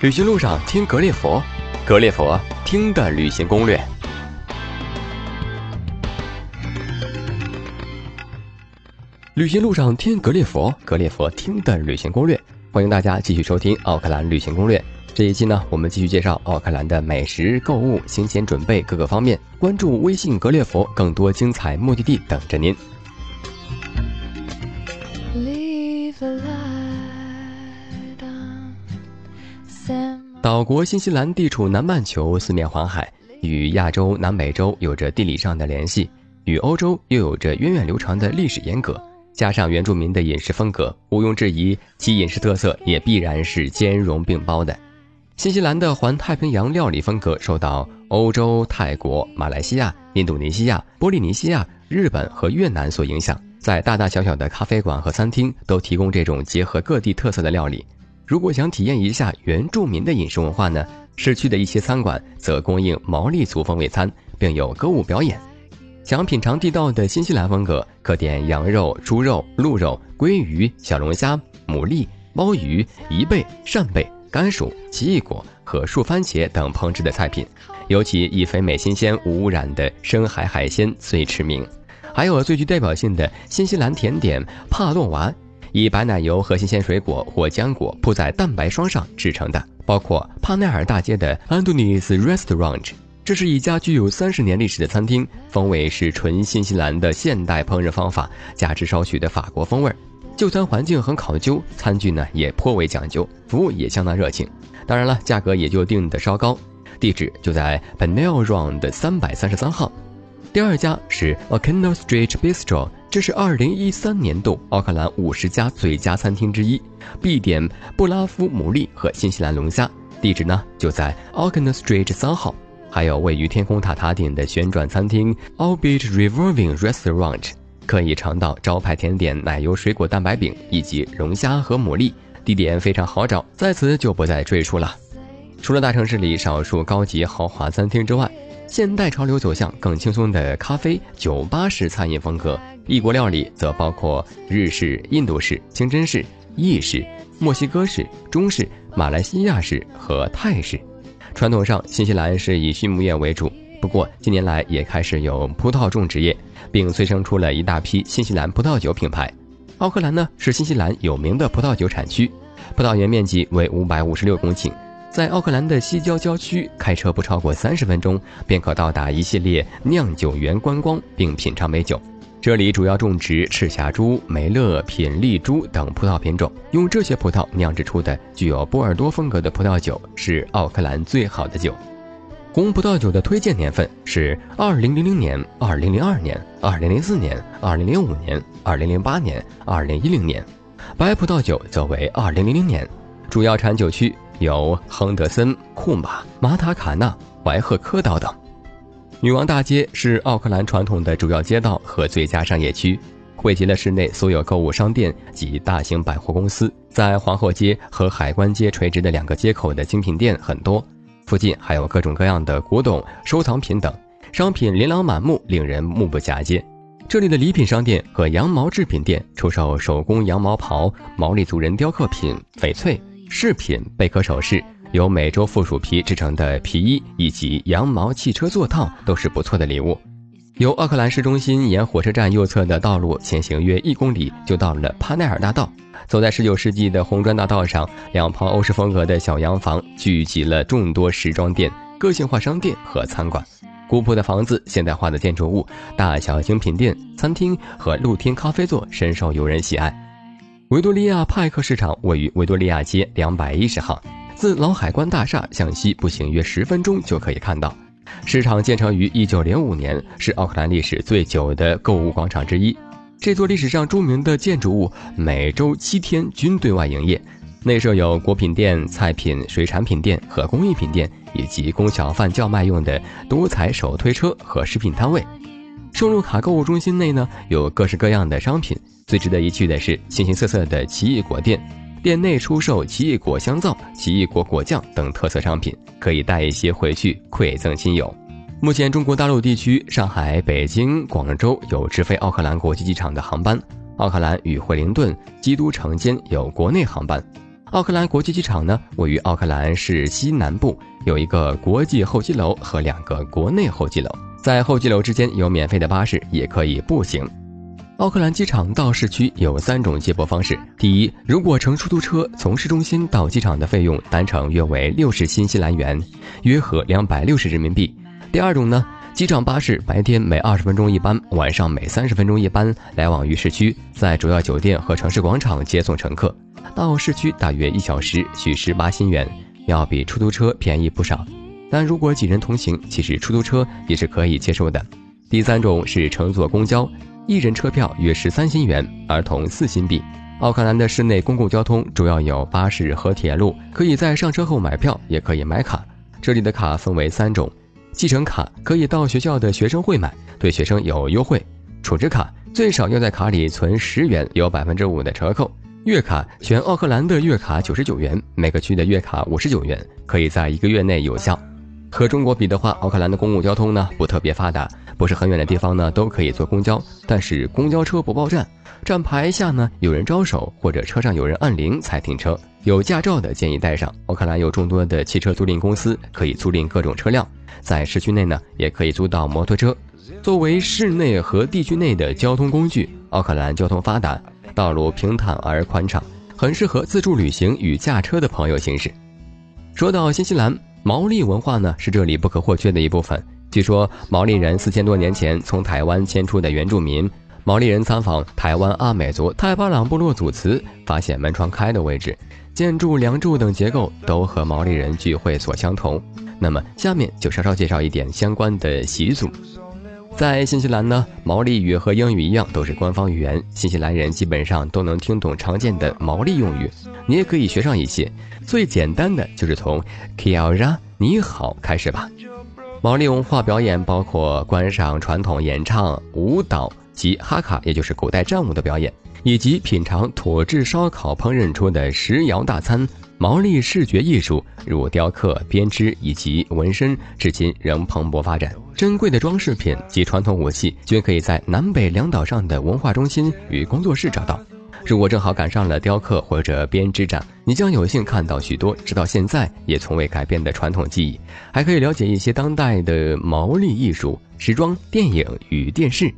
旅行路上听格列佛，格列佛听的旅行攻略。旅行路上听格列佛，格列佛听的旅行攻略。欢迎大家继续收听奥克兰旅行攻略。这一期呢，我们继续介绍奥克兰的美食、购物、行前准备各个方面。关注微信格列佛，更多精彩目的地等着您。岛国新西兰地处南半球，四面环海，与亚洲、南美洲有着地理上的联系，与欧洲又有着源远流长的历史沿革。加上原住民的饮食风格，毋庸置疑，其饮食特色也必然是兼容并包的。新西兰的环太平洋料理风格受到欧洲、泰国、马来西亚、印度尼西亚、波利尼西亚、日本和越南所影响，在大大小小的咖啡馆和餐厅都提供这种结合各地特色的料理。如果想体验一下原住民的饮食文化呢？市区的一些餐馆则供应毛利族风味餐，并有歌舞表演。想品尝地道的新西兰风格，可点羊肉、猪肉、鹿肉、鲑鱼、小龙虾、牡蛎、鲍鱼、贻贝、扇贝、甘薯、奇异果和树番茄等烹制的菜品，尤其以肥美新鲜、无污染的深海海鲜最驰名。还有最具代表性的新西兰甜点帕洛娃。以白奶油和新鲜水果或浆果铺在蛋白霜上制成的，包括帕奈尔大街的 Anthony's Restaurant，这是一家具有三十年历史的餐厅，风味是纯新西兰的现代烹饪方法，加之少许的法国风味。就餐环境很考究，餐具呢也颇为讲究，服务也相当热情。当然了，价格也就定得稍高。地址就在 Panel Round 三百三十三号。第二家是 o k a n o Street Bistro。这是二零一三年度奥克兰五十家最佳餐厅之一，必点布拉夫牡蛎和新西兰龙虾。地址呢就在 a u c k l a n Street 三号。还有位于天空塔塔顶的旋转餐厅 Orbit Revolving Restaurant，可以尝到招牌甜点奶油水果蛋白饼以及龙虾和牡蛎。地点非常好找，在此就不再赘述了。除了大城市里少数高级豪华餐厅之外，现代潮流走向更轻松的咖啡酒吧式餐饮风格。异国料理则包括日式、印度式、清真式、意式、墨西哥式、中式、马来西亚式和泰式。传统上，新西兰是以畜牧业为主，不过近年来也开始有葡萄种植业，并催生出了一大批新西兰葡萄酒品牌。奥克兰呢是新西兰有名的葡萄酒产区，葡萄园面积为五百五十六公顷，在奥克兰的西郊郊区，开车不超过三十分钟便可到达一系列酿酒园观光并品尝美酒。这里主要种植赤霞珠、梅勒、品丽珠等葡萄品种，用这些葡萄酿制出的具有波尔多风格的葡萄酒是奥克兰最好的酒。红葡萄酒的推荐年份是二零零零年、二零零二年、二零零四年、二零零五年、二零零八年、二零一零年。白葡萄酒则为二零零零年。主要产酒区有亨德森、库马、马塔卡纳、怀赫科岛等。女王大街是奥克兰传统的主要街道和最佳商业区，汇集了市内所有购物商店及大型百货公司。在皇后街和海关街垂直的两个街口的精品店很多，附近还有各种各样的古董、收藏品等，商品琳琅满目，令人目不暇接。这里的礼品商店和羊毛制品店出售手工羊毛袍、毛利族人雕刻品、翡翠饰品、贝壳首饰。由美洲负鼠皮制成的皮衣以及羊毛汽车座套都是不错的礼物。由奥克兰市中心沿火车站右侧的道路前行约一公里，就到了帕奈尔大道。走在19世纪的红砖大道上，两旁欧式风格的小洋房聚集了众多时装店、个性化商店和餐馆。古朴的房子、现代化的建筑物、大小精品店、餐厅和露天咖啡座深受游人喜爱。维多利亚派克市场位于维多利亚街两百一十号。自老海关大厦向西步行约十分钟就可以看到。市场建成于一九零五年，是奥克兰历史最久的购物广场之一。这座历史上著名的建筑物每周七天均对外营业，内设有果品店、菜品、水产品店和工艺品店，以及供小贩叫卖用的多彩手推车和食品摊位。收入卡购物中心内呢，有各式各样的商品，最值得一去的是形形色色的奇异果店。店内出售奇异果香皂、奇异果果酱等特色商品，可以带一些回去馈赠亲友。目前，中国大陆地区上海、北京、广州有直飞奥克兰国际机场的航班，奥克兰与惠灵顿、基督城间有国内航班。奥克兰国际机场呢，位于奥克兰市西南部，有一个国际候机楼和两个国内候机楼，在候机楼之间有免费的巴士，也可以步行。奥克兰机场到市区有三种接驳方式。第一，如果乘出租车从市中心到机场的费用单程约为六十新西兰元，约合两百六十人民币。第二种呢，机场巴士白天每二十分钟一班，晚上每三十分钟一班，来往于市区，在主要酒店和城市广场接送乘客。到市区大约一小时，需十八新元，要比出租车便宜不少。但如果几人同行，其实出租车也是可以接受的。第三种是乘坐公交。一人车票约十三新元，儿童四新币。奥克兰的市内公共交通主要有巴士和铁路，可以在上车后买票，也可以买卡。这里的卡分为三种：继承卡可以到学校的学生会买，对学生有优惠；储值卡最少要在卡里存十元，有百分之五的折扣；月卡全奥克兰的月卡九十九元，每个区的月卡五十九元，可以在一个月内有效。和中国比的话，奥克兰的公共交通呢不特别发达。不是很远的地方呢，都可以坐公交，但是公交车不报站，站牌下呢有人招手或者车上有人按铃才停车。有驾照的建议带上。奥克兰有众多的汽车租赁公司，可以租赁各种车辆，在市区内呢也可以租到摩托车。作为市内和地区内的交通工具，奥克兰交通发达，道路平坦而宽敞，很适合自助旅行与驾车的朋友行驶。说到新西兰，毛利文化呢是这里不可或缺的一部分。据说毛利人四千多年前从台湾迁出的原住民，毛利人参访台湾阿美族泰巴朗部落祖祠，发现门窗开的位置、建筑梁柱等结构都和毛利人聚会所相同。那么下面就稍稍介绍一点相关的习俗。在新西兰呢，毛利语和英语一样都是官方语言，新西兰人基本上都能听懂常见的毛利用语，你也可以学上一些。最简单的就是从 Kia ra 你好开始吧。毛利文化表演包括观赏传统演唱、舞蹈及哈卡，也就是古代战舞的表演，以及品尝土制烧烤烹饪出的石窑大餐。毛利视觉艺术，如雕刻、编织以及纹身，至今仍蓬勃发展。珍贵的装饰品及传统武器，均可以在南北两岛上的文化中心与工作室找到。如果正好赶上了雕刻或者编织展，你将有幸看到许多直到现在也从未改变的传统技艺，还可以了解一些当代的毛利艺术、时装、电影与电视。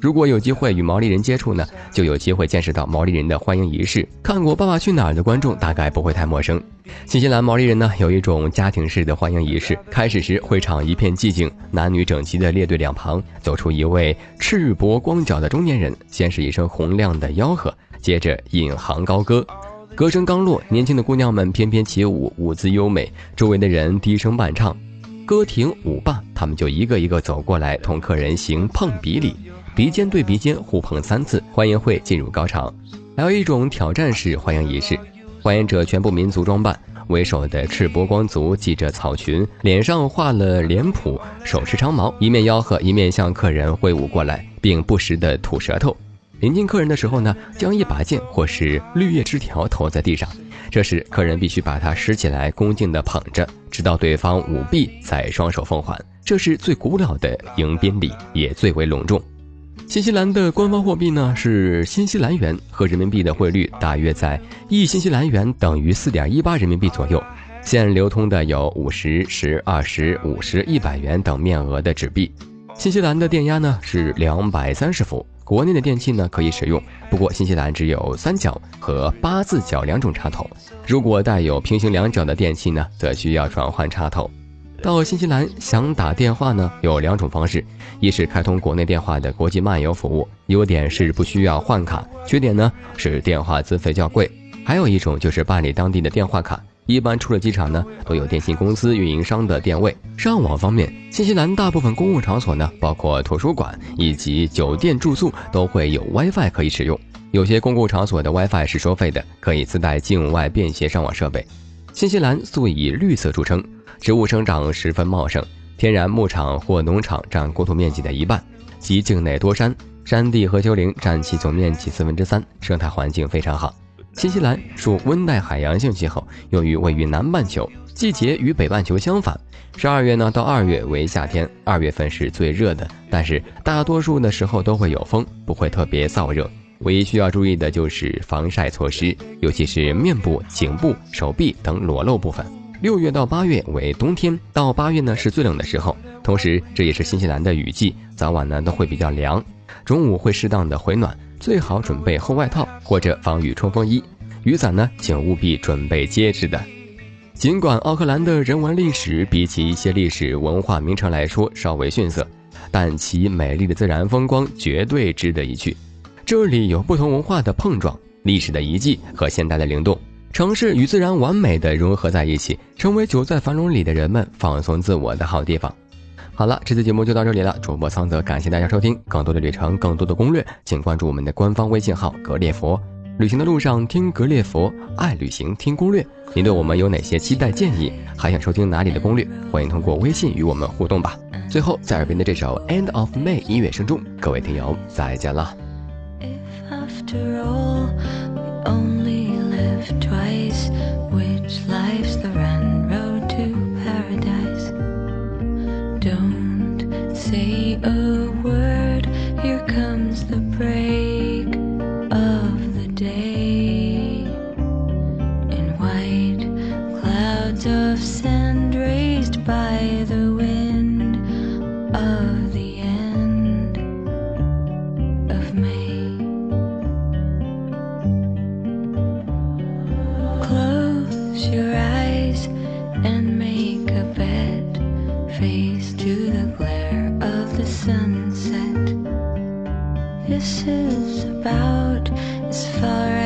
如果有机会与毛利人接触呢，就有机会见识到毛利人的欢迎仪式。看过《爸爸去哪儿》的观众大概不会太陌生。新西兰毛利人呢有一种家庭式的欢迎仪式，开始时会场一片寂静，男女整齐的列队两旁走出一位赤膊光脚的中年人，先是一声洪亮的吆喝，接着引吭高歌。歌声刚落，年轻的姑娘们翩翩起舞，舞姿优美，周围的人低声伴唱。歌停舞罢，他们就一个一个走过来，同客人行碰鼻礼。鼻尖对鼻尖互碰三次，欢迎会进入高潮。还有一种挑战式欢迎仪式，欢迎者全部民族装扮，为首的赤膊光族系着草裙，脸上画了脸谱，手持长矛，一面吆喝，一面向客人挥舞过来，并不时地吐舌头。临近客人的时候呢，将一把剑或是绿叶枝条投在地上，这时客人必须把它拾起来，恭敬地捧着，直到对方舞毕，再双手奉还。这是最古老的迎宾礼，也最为隆重。新西兰的官方货币呢是新西兰元，和人民币的汇率大约在一新西兰元等于四点一八人民币左右。现流通的有五十、十、二十、五十、一百元等面额的纸币。新西兰的电压呢是两百三十伏，国内的电器呢可以使用，不过新西兰只有三角和八字角两种插头，如果带有平行两角的电器呢，则需要转换插头。到新西兰想打电话呢，有两种方式：一是开通国内电话的国际漫游服务，优点是不需要换卡；缺点呢是电话资费较贵。还有一种就是办理当地的电话卡，一般出了机场呢，都有电信公司运营商的电位。上网方面，新西兰大部分公共场所呢，包括图书馆以及酒店住宿，都会有 WiFi 可以使用。有些公共场所的 WiFi 是收费的，可以自带境外便携上网设备。新西兰素以绿色著称。植物生长十分茂盛，天然牧场或农场占国土面积的一半，及境内多山，山地和丘陵占其总面积四分之三，生态环境非常好。新西兰属温带海洋性气候，由于位于南半球，季节与北半球相反。十二月呢到二月为夏天，二月份是最热的，但是大多数的时候都会有风，不会特别燥热。唯一需要注意的就是防晒措施，尤其是面部、颈部、手臂等裸露部分。六月到八月为冬天，到八月呢是最冷的时候，同时这也是新西兰的雨季，早晚呢都会比较凉，中午会适当的回暖，最好准备厚外套或者防雨冲锋衣。雨伞呢，请务必准备结实的。尽管奥克兰的人文历史比起一些历史文化名城来说稍微逊色，但其美丽的自然风光绝对值得一去。这里有不同文化的碰撞、历史的遗迹和现代的灵动，城市与自然完美的融合在一起，成为久在繁荣里的人们放松自我的好地方。好了，这次节目就到这里了。主播桑泽，感谢大家收听。更多的旅程，更多的攻略，请关注我们的官方微信号“格列佛”。旅行的路上听格列佛，爱旅行听攻略。您对我们有哪些期待建议？还想收听哪里的攻略？欢迎通过微信与我们互动吧。最后，在耳边的这首《End of May》音乐声中，各位听友再见了。twice Close your eyes and make a bed. Face to the glare of the sunset. This is about as far